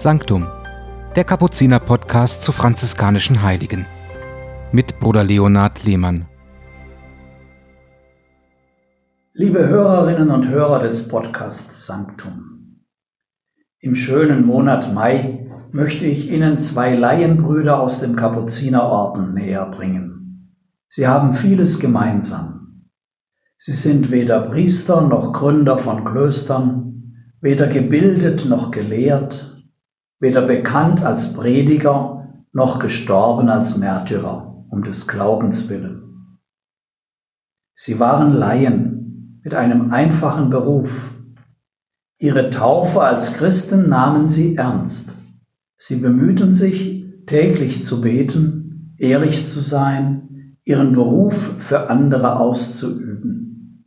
Sanctum, der Kapuziner-Podcast zu franziskanischen Heiligen. Mit Bruder Leonhard Lehmann. Liebe Hörerinnen und Hörer des Podcasts Sanctum. Im schönen Monat Mai möchte ich Ihnen zwei Laienbrüder aus dem Kapuzinerorden näher bringen. Sie haben vieles gemeinsam. Sie sind weder Priester noch Gründer von Klöstern, weder gebildet noch gelehrt, weder bekannt als Prediger noch gestorben als Märtyrer um des Glaubens willen. Sie waren Laien mit einem einfachen Beruf. Ihre Taufe als Christen nahmen sie ernst. Sie bemühten sich, täglich zu beten, ehrlich zu sein, ihren Beruf für andere auszuüben.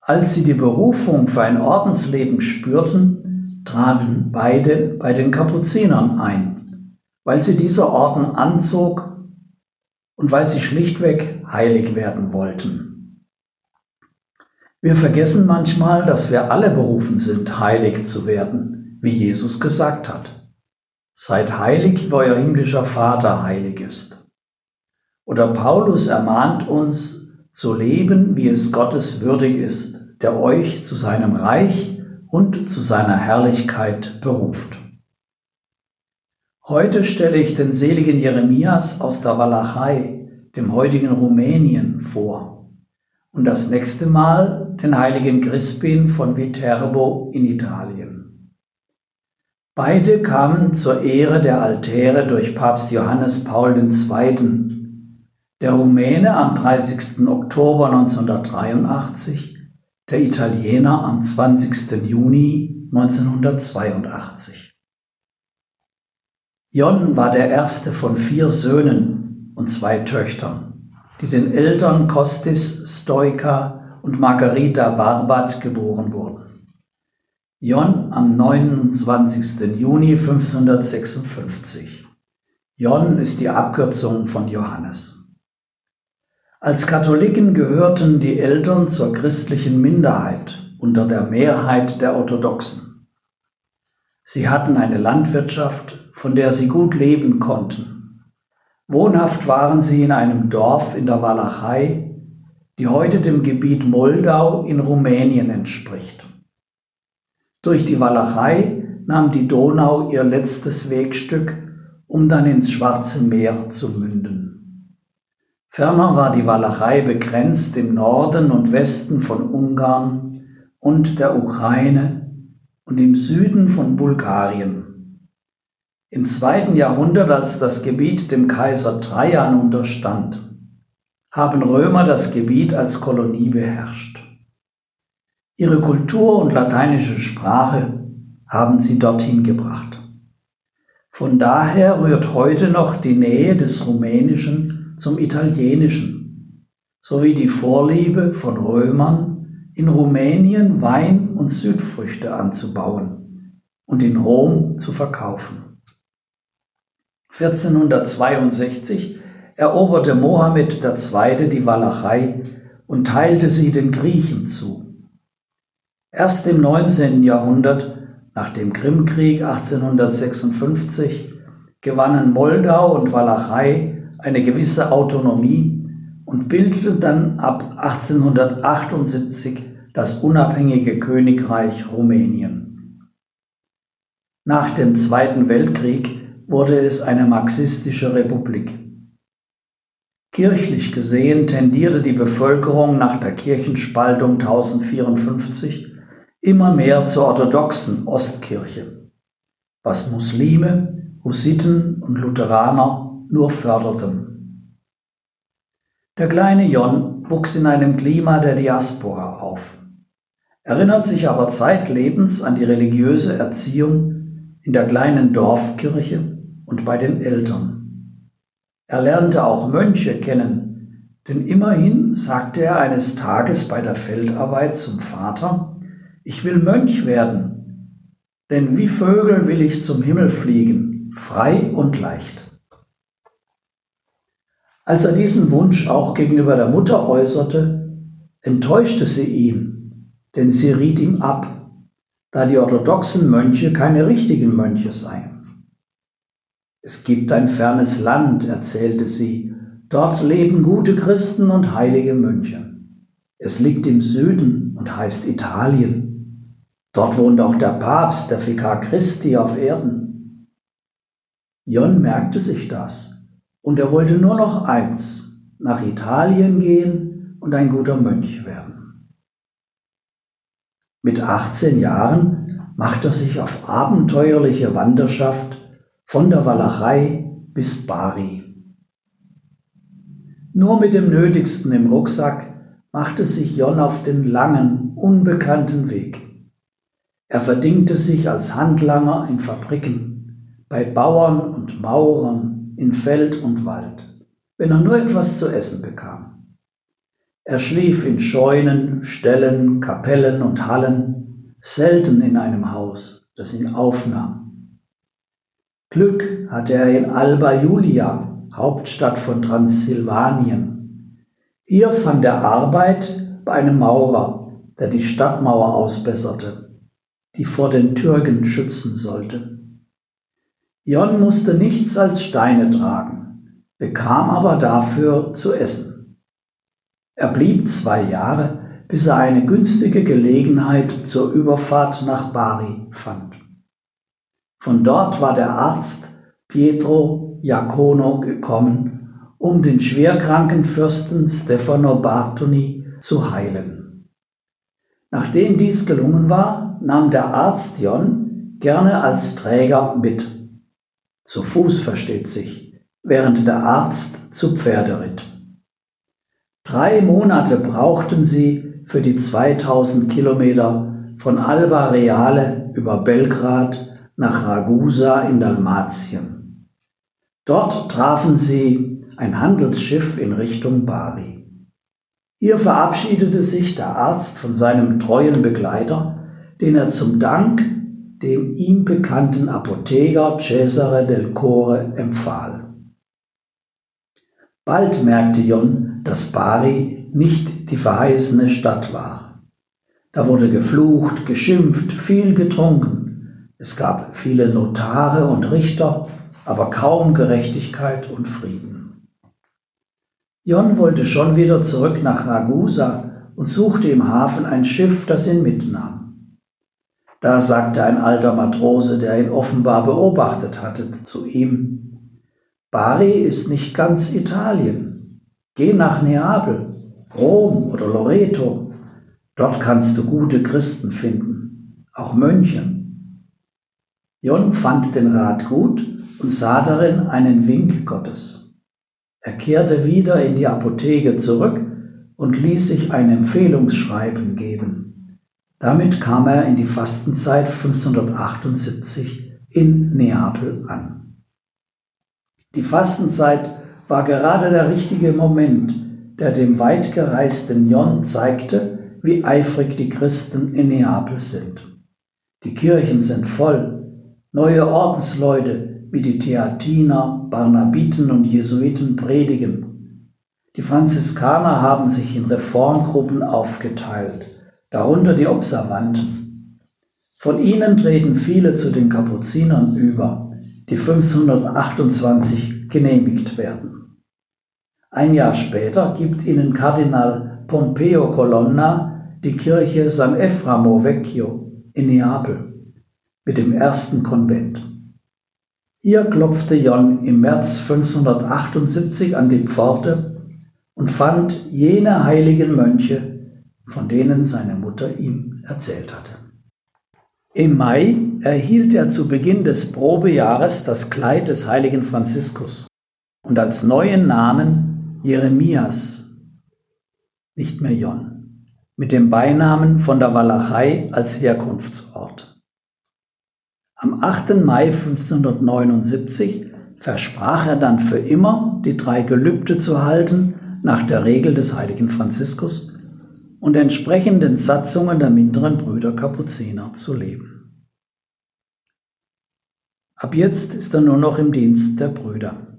Als sie die Berufung für ein Ordensleben spürten, traten beide bei den Kapuzinern ein, weil sie dieser Orden anzog und weil sie schlichtweg heilig werden wollten. Wir vergessen manchmal, dass wir alle berufen sind, heilig zu werden, wie Jesus gesagt hat. Seid heilig, wie euer himmlischer Vater heilig ist. Oder Paulus ermahnt uns, zu leben, wie es Gottes würdig ist, der euch zu seinem Reich und zu seiner Herrlichkeit beruft. Heute stelle ich den seligen Jeremias aus der Walachei, dem heutigen Rumänien, vor und das nächste Mal den heiligen Crispin von Viterbo in Italien. Beide kamen zur Ehre der Altäre durch Papst Johannes Paul II., der Rumäne am 30. Oktober 1983 der Italiener am 20. Juni 1982. Jon war der erste von vier Söhnen und zwei Töchtern, die den Eltern Kostis Stoika und Margarita Barbat geboren wurden. Jon am 29. Juni 1556. Jon ist die Abkürzung von Johannes. Als Katholiken gehörten die Eltern zur christlichen Minderheit unter der Mehrheit der Orthodoxen. Sie hatten eine Landwirtschaft, von der sie gut leben konnten. Wohnhaft waren sie in einem Dorf in der Walachei, die heute dem Gebiet Moldau in Rumänien entspricht. Durch die Walachei nahm die Donau ihr letztes Wegstück, um dann ins Schwarze Meer zu münden. Ferner war die Walachei begrenzt im Norden und Westen von Ungarn und der Ukraine und im Süden von Bulgarien. Im zweiten Jahrhundert, als das Gebiet dem Kaiser Trajan unterstand, haben Römer das Gebiet als Kolonie beherrscht. Ihre Kultur und lateinische Sprache haben sie dorthin gebracht. Von daher rührt heute noch die Nähe des Rumänischen zum Italienischen sowie die Vorliebe von Römern, in Rumänien Wein und Südfrüchte anzubauen und in Rom zu verkaufen. 1462 eroberte Mohammed II. die Walachei und teilte sie den Griechen zu. Erst im 19. Jahrhundert, nach dem Krimkrieg 1856, gewannen Moldau und Walachei eine gewisse Autonomie und bildete dann ab 1878 das unabhängige Königreich Rumänien. Nach dem Zweiten Weltkrieg wurde es eine marxistische Republik. Kirchlich gesehen tendierte die Bevölkerung nach der Kirchenspaltung 1054 immer mehr zur orthodoxen Ostkirche, was Muslime, Hussiten und Lutheraner nur förderten. Der kleine Jon wuchs in einem Klima der Diaspora auf, erinnert sich aber zeitlebens an die religiöse Erziehung in der kleinen Dorfkirche und bei den Eltern. Er lernte auch Mönche kennen, denn immerhin sagte er eines Tages bei der Feldarbeit zum Vater, ich will Mönch werden, denn wie Vögel will ich zum Himmel fliegen, frei und leicht. Als er diesen Wunsch auch gegenüber der Mutter äußerte, enttäuschte sie ihn, denn sie riet ihm ab, da die orthodoxen Mönche keine richtigen Mönche seien. Es gibt ein fernes Land, erzählte sie, dort leben gute Christen und heilige Mönche. Es liegt im Süden und heißt Italien. Dort wohnt auch der Papst, der Vikar Christi auf Erden. Jon merkte sich das und er wollte nur noch eins, nach Italien gehen und ein guter Mönch werden. Mit 18 Jahren macht er sich auf abenteuerliche Wanderschaft von der Walachei bis Bari. Nur mit dem Nötigsten im Rucksack machte sich Jon auf den langen, unbekannten Weg. Er verdingte sich als Handlanger in Fabriken, bei Bauern und Maurern, in Feld und Wald, wenn er nur etwas zu essen bekam. Er schlief in Scheunen, Ställen, Kapellen und Hallen, selten in einem Haus, das ihn aufnahm. Glück hatte er in Alba Julia, Hauptstadt von Transsilvanien, hier fand er Arbeit bei einem Maurer, der die Stadtmauer ausbesserte, die vor den Türken schützen sollte. Jon musste nichts als Steine tragen, bekam aber dafür zu essen. Er blieb zwei Jahre, bis er eine günstige Gelegenheit zur Überfahrt nach Bari fand. Von dort war der Arzt Pietro Iacono gekommen um den schwerkranken Fürsten Stefano Bartoni zu heilen. Nachdem dies gelungen war, nahm der Arzt Jon gerne als Träger mit. Zu Fuß versteht sich, während der Arzt zu Pferde ritt. Drei Monate brauchten sie für die 2000 Kilometer von Alba Reale über Belgrad nach Ragusa in Dalmatien. Dort trafen sie ein Handelsschiff in Richtung Bari. Hier verabschiedete sich der Arzt von seinem treuen Begleiter, den er zum Dank dem ihm bekannten Apotheker Cesare del Core empfahl. Bald merkte Jon, dass Bari nicht die verheißene Stadt war. Da wurde geflucht, geschimpft, viel getrunken. Es gab viele Notare und Richter, aber kaum Gerechtigkeit und Frieden. Jon wollte schon wieder zurück nach Ragusa und suchte im Hafen ein Schiff, das ihn mitnahm. Da sagte ein alter Matrose, der ihn offenbar beobachtet hatte, zu ihm, Bari ist nicht ganz Italien. Geh nach Neapel, Rom oder Loreto. Dort kannst du gute Christen finden, auch Mönche. Jon fand den Rat gut und sah darin einen Wink Gottes. Er kehrte wieder in die Apotheke zurück und ließ sich ein Empfehlungsschreiben geben. Damit kam er in die Fastenzeit 1578 in Neapel an. Die Fastenzeit war gerade der richtige Moment, der dem weitgereisten Jon zeigte, wie eifrig die Christen in Neapel sind. Die Kirchen sind voll, neue Ordensleute wie die Theatiner, Barnabiten und Jesuiten predigen. Die Franziskaner haben sich in Reformgruppen aufgeteilt, darunter die Observanten. Von ihnen treten viele zu den Kapuzinern über, die 1528 genehmigt werden. Ein Jahr später gibt ihnen Kardinal Pompeo Colonna die Kirche San Eframo Vecchio in Neapel mit dem ersten Konvent. Hier klopfte Jon im März 1578 an die Pforte und fand jene heiligen Mönche, von denen seine Mutter ihm erzählt hatte. Im Mai erhielt er zu Beginn des Probejahres das Kleid des heiligen Franziskus und als neuen Namen Jeremias, nicht mehr Jon, mit dem Beinamen von der Walachei als Herkunftsort. Am 8. Mai 1579 versprach er dann für immer, die drei Gelübde zu halten, nach der Regel des heiligen Franziskus und entsprechenden Satzungen der minderen Brüder Kapuziner zu leben. Ab jetzt ist er nur noch im Dienst der Brüder.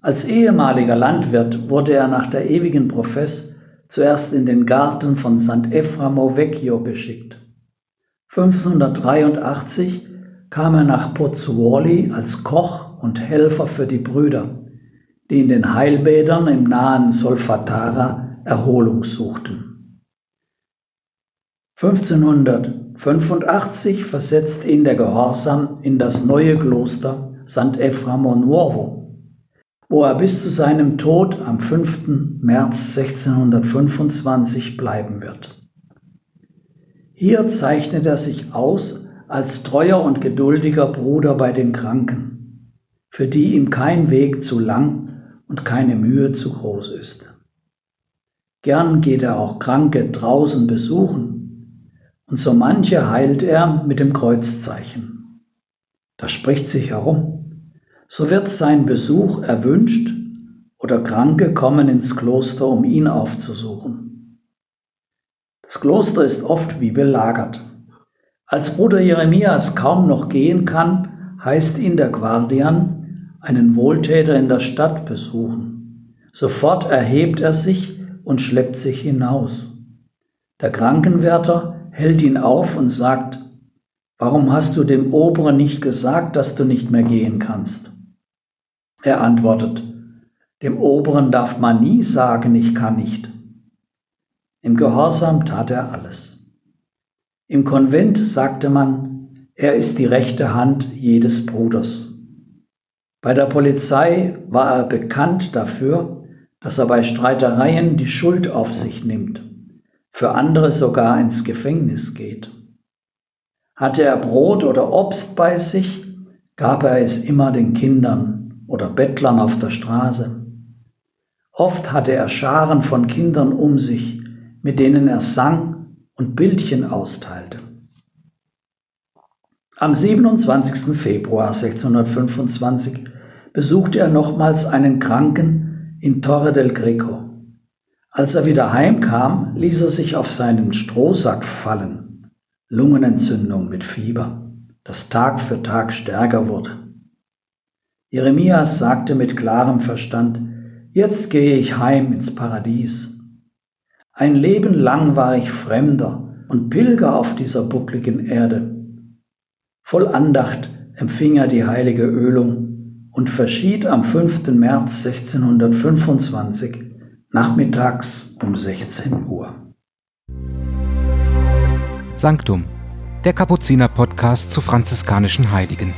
Als ehemaliger Landwirt wurde er nach der ewigen Profess zuerst in den Garten von St. Eframo Vecchio geschickt. 1583 kam er nach Pozzuoli als Koch und Helfer für die Brüder, die in den Heilbädern im nahen Solfatara Erholung suchten. 1585 versetzt ihn der Gehorsam in das neue Kloster St. Eframo Nuovo, wo er bis zu seinem Tod am 5. März 1625 bleiben wird. Hier zeichnet er sich aus als treuer und geduldiger Bruder bei den Kranken, für die ihm kein Weg zu lang und keine Mühe zu groß ist. Gern geht er auch Kranke draußen besuchen, und so manche heilt er mit dem Kreuzzeichen. Das spricht sich herum. So wird sein Besuch erwünscht oder Kranke kommen ins Kloster, um ihn aufzusuchen. Das Kloster ist oft wie belagert. Als Bruder Jeremias kaum noch gehen kann, heißt ihn der Guardian, einen Wohltäter in der Stadt besuchen. Sofort erhebt er sich und schleppt sich hinaus. Der Krankenwärter hält ihn auf und sagt, Warum hast du dem Oberen nicht gesagt, dass du nicht mehr gehen kannst? Er antwortet, Dem Oberen darf man nie sagen, ich kann nicht. Im Gehorsam tat er alles. Im Konvent sagte man, er ist die rechte Hand jedes Bruders. Bei der Polizei war er bekannt dafür, dass er bei Streitereien die Schuld auf sich nimmt, für andere sogar ins Gefängnis geht. Hatte er Brot oder Obst bei sich, gab er es immer den Kindern oder Bettlern auf der Straße. Oft hatte er Scharen von Kindern um sich, mit denen er sang und Bildchen austeilte. Am 27. Februar 1625 besuchte er nochmals einen Kranken in Torre del Greco. Als er wieder heimkam, ließ er sich auf seinen Strohsack fallen. Lungenentzündung mit Fieber, das Tag für Tag stärker wurde. Jeremias sagte mit klarem Verstand, jetzt gehe ich heim ins Paradies. Ein Leben lang war ich Fremder und Pilger auf dieser buckligen Erde. Voll Andacht empfing er die heilige Ölung und verschied am 5. März 1625 nachmittags um 16 Uhr. Sanctum, der Kapuziner-Podcast zu franziskanischen Heiligen.